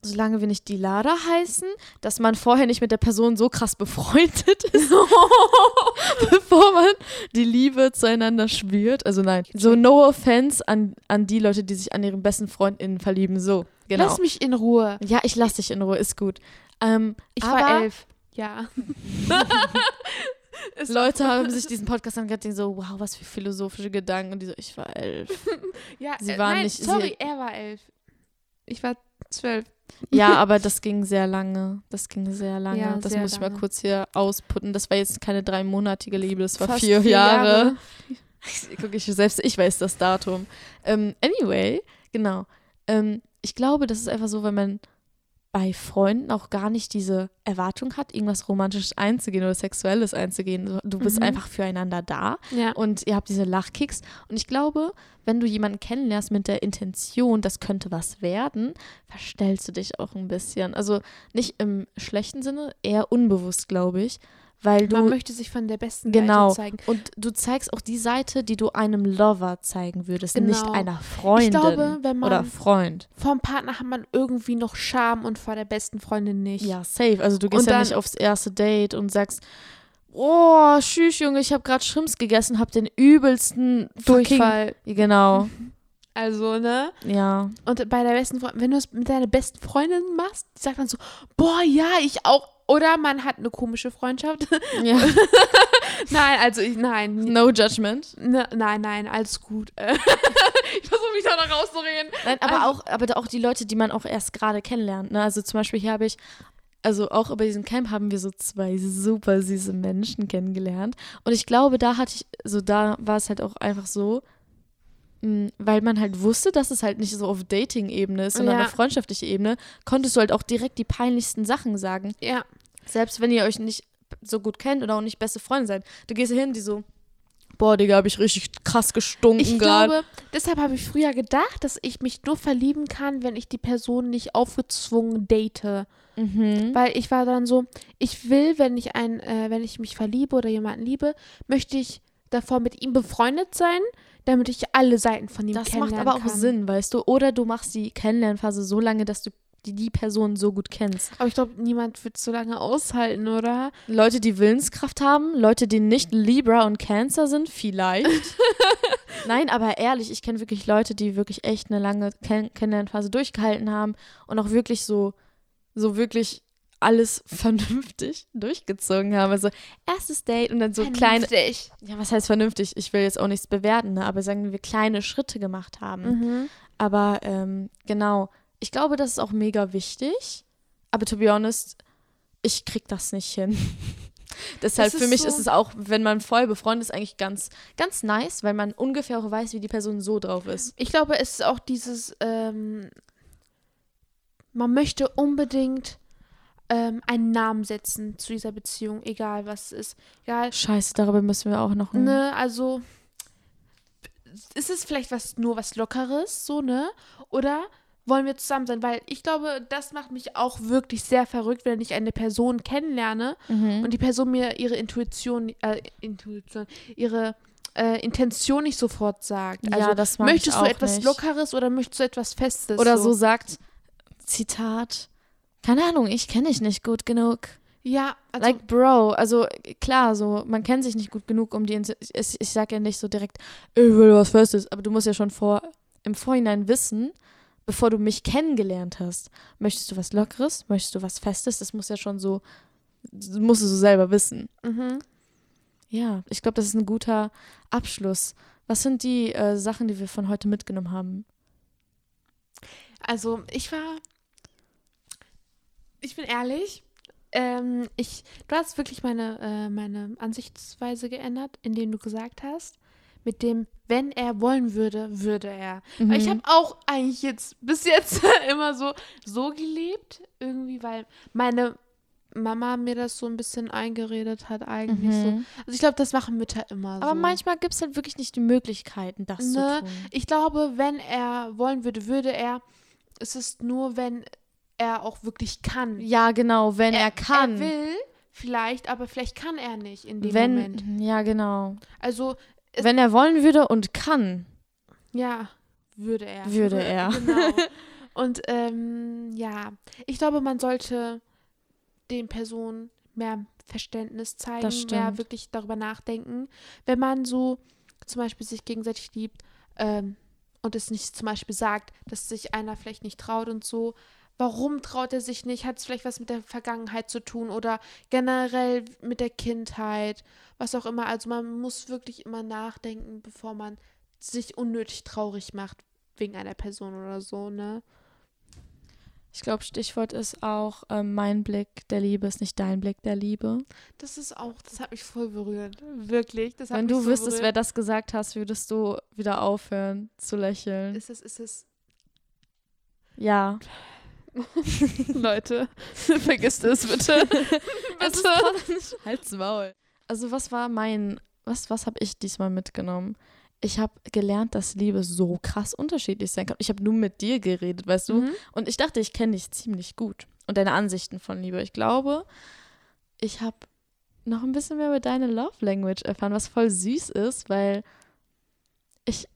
solange wir nicht die Lara heißen, dass man vorher nicht mit der Person so krass befreundet ist, [LAUGHS] bevor man die Liebe zueinander spürt. Also nein, so no offense an, an die Leute, die sich an ihren besten FreundInnen verlieben. So, genau. Lass mich in Ruhe. ja, ich lass dich in Ruhe, ist gut. Ähm, Ich war elf. Ja. [LAUGHS] Leute haben sich diesen Podcast angehört und so, wow, was für philosophische Gedanken. Und die so, ich war elf. [LAUGHS] ja, sie äh, waren nein, nicht- Sorry, er war elf. Ich war zwölf. Ja, [LAUGHS] aber das ging sehr lange. Das ging sehr lange. Ja, das sehr muss ich mal lange. kurz hier ausputten. Das war jetzt keine dreimonatige Liebe, das war Fast vier, vier Jahre. Jahre. Guck ich selbst, ich weiß das Datum. Ähm, anyway, genau. Ähm, ich glaube, das ist einfach so, wenn man bei Freunden auch gar nicht diese Erwartung hat, irgendwas Romantisches einzugehen oder Sexuelles einzugehen. Du bist Mhm. einfach füreinander da Ja. und ihr habt diese Lachkicks. Und ich glaube, wenn du jemanden kennenlernst mit der Intention, das könnte was werden, verstellst du dich auch ein bisschen. Also nicht im schlechten Sinne, eher unbewusst, glaube ich. Weil du Man möchte sich von der besten Genau. Seite zeigen. und du zeigst auch die Seite, die du einem Lover zeigen würdest, nicht Genau. einer Freundin glaube, wenn man- oder Freund. Vom Partner hat man irgendwie noch Scham und vor der besten Freundin nicht. Ja, safe. Also du gehst Und ja nicht aufs erste Date und sagst, oh, tschüss, Junge, ich habe gerade Schrimps gegessen, hab den übelsten fucking- Durchfall. Genau, [LAUGHS] Also, ne? ja. Und bei der besten Freundin, wenn du es mit deiner besten Freundin machst, die sagt dann so, boah, ja, ich auch. Oder man hat eine komische Freundschaft. [LAUGHS] ja. [LAUGHS] nein, also ich, nein. No judgment. Ne, nein, nein, alles gut. [LAUGHS] Ich versuche mich da noch rauszureden. Nein, aber Also- auch, aber auch die Leute, die man auch erst gerade kennenlernt. Ne? Also zum Beispiel hier habe ich, also auch über diesen Camp haben wir so zwei super süße Menschen kennengelernt. Und ich glaube, da hatte ich, so da war es halt auch einfach so, weil man halt wusste, dass es halt nicht so auf Dating-Ebene ist, sondern Ja. auf freundschaftlicher Ebene, konntest du halt auch direkt die peinlichsten Sachen sagen. Ja. Selbst wenn ihr euch nicht so gut kennt oder auch nicht beste Freunde seid. Du gehst hin, die so, boah, Digga, habe ich richtig krass gestunken Ich gerade. glaube, deshalb habe ich früher gedacht, dass ich mich nur verlieben kann, wenn ich die Person nicht aufgezwungen date. Mhm. Weil ich war dann so, ich will, wenn ich ein, äh, wenn ich mich verliebe oder jemanden liebe, möchte ich davor mit ihm befreundet sein, damit ich alle Seiten von ihm Das macht kennenlernen aber auch kann. Sinn, weißt du? Oder du machst die Kennenlernphase so lange, dass du die, die Person so gut kennst. Aber ich glaube, niemand wird so lange aushalten, oder? Leute, die Willenskraft haben, Leute, die nicht Libra und Cancer sind, vielleicht. [LAUGHS] Nein, aber ehrlich, ich kenne wirklich Leute, die wirklich echt eine lange Ken Kennenlernphase durchgehalten haben und auch wirklich so, so wirklich alles [LAUGHS] vernünftig durchgezogen haben. Also erstes Date und dann so kleine, Vernünftig. ja, was heißt vernünftig? Ich will jetzt auch nichts bewerten, ne? aber sagen wir kleine Schritte gemacht haben. Mhm. Aber ähm, genau, ich glaube, das ist auch mega wichtig. Aber to be honest, ich krieg das nicht hin. [LAUGHS] Deshalb für mich so- ist es auch, wenn man voll befreundet ist, eigentlich ganz, ganz nice, weil man ungefähr auch weiß, wie die Person so drauf ist. Ich glaube, es ist auch dieses, ähm, man möchte unbedingt ähm, einen Namen setzen zu dieser Beziehung, egal was es ist. Egal, Scheiße, darüber müssen wir auch noch. ne, also ist es vielleicht was nur was Lockeres, so, ne? Oder wollen wir zusammen sein? Weil ich glaube, das macht mich auch wirklich sehr verrückt, wenn ich eine Person kennenlerne Mhm. und die Person mir ihre Intuition, äh, Intuition, ihre äh, Intention nicht sofort sagt. ja, Also das mag ich möchtest auch du etwas nicht. Lockeres oder möchtest du etwas Festes? Oder so sagt, Zitat, keine Ahnung, ich kenne dich nicht gut genug. Ja, also like, Bro, also klar, so, man kennt sich nicht gut genug, um die, ich, ich sag ja nicht so direkt, ich will was Festes, aber du musst ja schon vor, im Vorhinein wissen, bevor du mich kennengelernt hast, möchtest du was Lockeres, möchtest du was Festes, das muss ja schon so, musst du so selber wissen. mhm. Ja, ich glaube, das ist ein guter Abschluss. Was sind die äh, Sachen, die wir von heute mitgenommen haben? also ich war, ich bin ehrlich, ähm, ich, du hast wirklich meine, äh, meine Ansichtsweise geändert, indem du gesagt hast, mit dem, wenn er wollen würde, würde er. Weil ich Mhm. habe auch eigentlich jetzt bis jetzt [LAUGHS] immer so so gelebt irgendwie, weil meine Mama mir das so ein bisschen eingeredet hat eigentlich so. Mhm. Also ich glaube, das machen Mütter immer so. Aber manchmal gibt es halt wirklich nicht die Möglichkeiten, das Ne? zu tun. Ich glaube, wenn er wollen würde, würde er. Es ist nur, wenn er auch wirklich kann. Ja, genau, wenn er, kann. Er will vielleicht, aber vielleicht kann er nicht in dem wenn, Moment. ja, genau. Also, Wenn er wollen würde und kann. ja, würde er. Würde er. Genau. [LAUGHS] Und ähm, ja, ich glaube, man sollte den Personen mehr Verständnis zeigen, mehr wirklich darüber nachdenken. Wenn man so zum Beispiel sich gegenseitig liebt ähm, und es nicht zum Beispiel sagt, dass sich einer vielleicht nicht traut und so, warum traut er sich nicht? Hat es vielleicht was mit der Vergangenheit zu tun oder generell mit der Kindheit, was auch immer. Also man muss wirklich immer nachdenken, bevor man sich unnötig traurig macht wegen einer Person oder so, ne? Ich glaube, Stichwort ist auch, ähm, mein Blick der Liebe ist nicht dein Blick der Liebe. Das ist auch, das hat mich voll berührt. Wirklich. Das hat Wenn du so wüsstest, wer berührt. das gesagt hast, würdest du wieder aufhören zu lächeln. Ist es, ist es. Ja. [LAUGHS] Leute, [LAUGHS] vergisst es bitte. [LAUGHS] Bitte. voll- Halt's Maul. Also was war mein, was, was habe ich diesmal mitgenommen? Ich habe gelernt, dass Liebe so krass unterschiedlich sein kann. Ich habe nur mit dir geredet, weißt du? Mhm. Und ich dachte, ich kenne dich ziemlich gut und deine Ansichten von Liebe. Ich glaube, ich habe noch ein bisschen mehr über deine Love Language erfahren, was voll süß ist, weil ich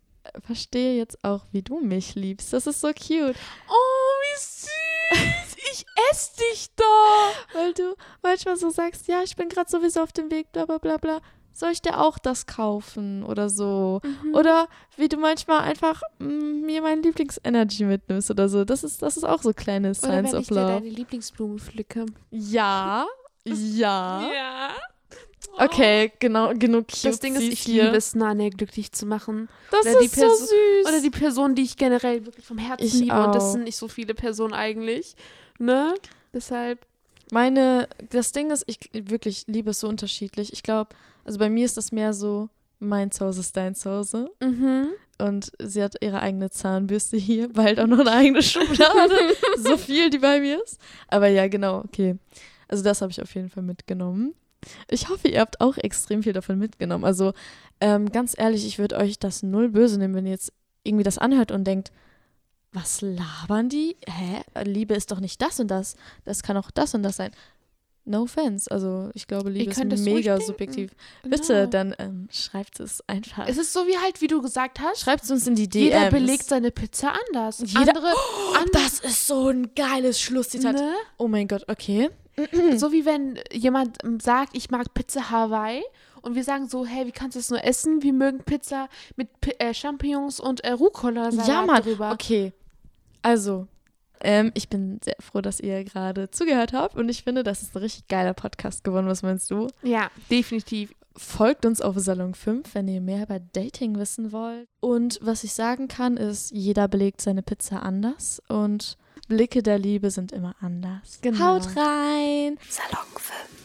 verstehe jetzt auch, wie du mich liebst. Das ist so cute, Oh, wie süß. [LAUGHS] Ich esse dich doch. weil du manchmal so sagst, ja, ich bin gerade sowieso auf dem Weg, bla bla bla bla. Soll ich dir auch das kaufen oder so? Mhm. Oder wie du manchmal einfach mm, mir mein Lieblings-Energy mitnimmst oder so. Das ist, das ist auch so kleine Oder Signs wenn of ich dir Love. deine Lieblingsblume pflücke. Ja, [LAUGHS] ja. Ja. Okay, genau, genug cute Das Ding ist, ich liebe es, Nane glücklich zu machen. Das Oder die ist so süß. Oder die Person, die ich generell wirklich vom Herzen Ich liebe. Und das auch. sind nicht so viele Personen eigentlich. Ne? Deshalb. Meine, das Ding ist, ich wirklich liebe es so unterschiedlich. Ich glaube, also bei mir ist das mehr so, mein Zuhause ist dein Zuhause. Mhm. Und sie hat ihre eigene Zahnbürste hier, bald auch noch eine eigene [LAUGHS] Schublade. so viel, die bei mir ist. Aber ja, genau, okay. Also das habe ich auf jeden Fall mitgenommen. Ich hoffe, ihr habt auch extrem viel davon mitgenommen. Also ähm, ganz ehrlich, ich würde euch das null böse nehmen, wenn ihr jetzt irgendwie das anhört und denkt, was labern die? Hä? Liebe ist doch nicht das und das. Das kann auch das und das sein. No offense. Also ich glaube, Liebe ist mega subjektiv. Bitte, Genau. dann ähm, schreibt es einfach. Es ist so wie halt, wie du gesagt hast. Schreibt es uns in die DMs. Jeder belegt seine Pizza anders. Jeder- Andere, andere Das ist so ein geiles Schlusszitat. ne? Oh mein Gott, okay. [CLEARS THROAT] So wie wenn jemand ähm, sagt, ich mag Pizza Hawaii und wir sagen so, hey, wie kannst du das nur essen? Wir mögen Pizza mit Pi äh, Champignons und äh, Rucola-Salat Ja, Mann. drüber. Okay. Also, ähm, ich bin sehr froh, dass ihr gerade zugehört habt und ich finde, das ist ein richtig geiler Podcast geworden. Was meinst du? Ja, definitiv. Folgt uns auf Salon 5, wenn ihr mehr über Dating wissen wollt. Und was ich sagen kann, ist, jeder belegt seine Pizza anders und Blicke der Liebe sind immer anders. Genau. Haut rein! Salon 5.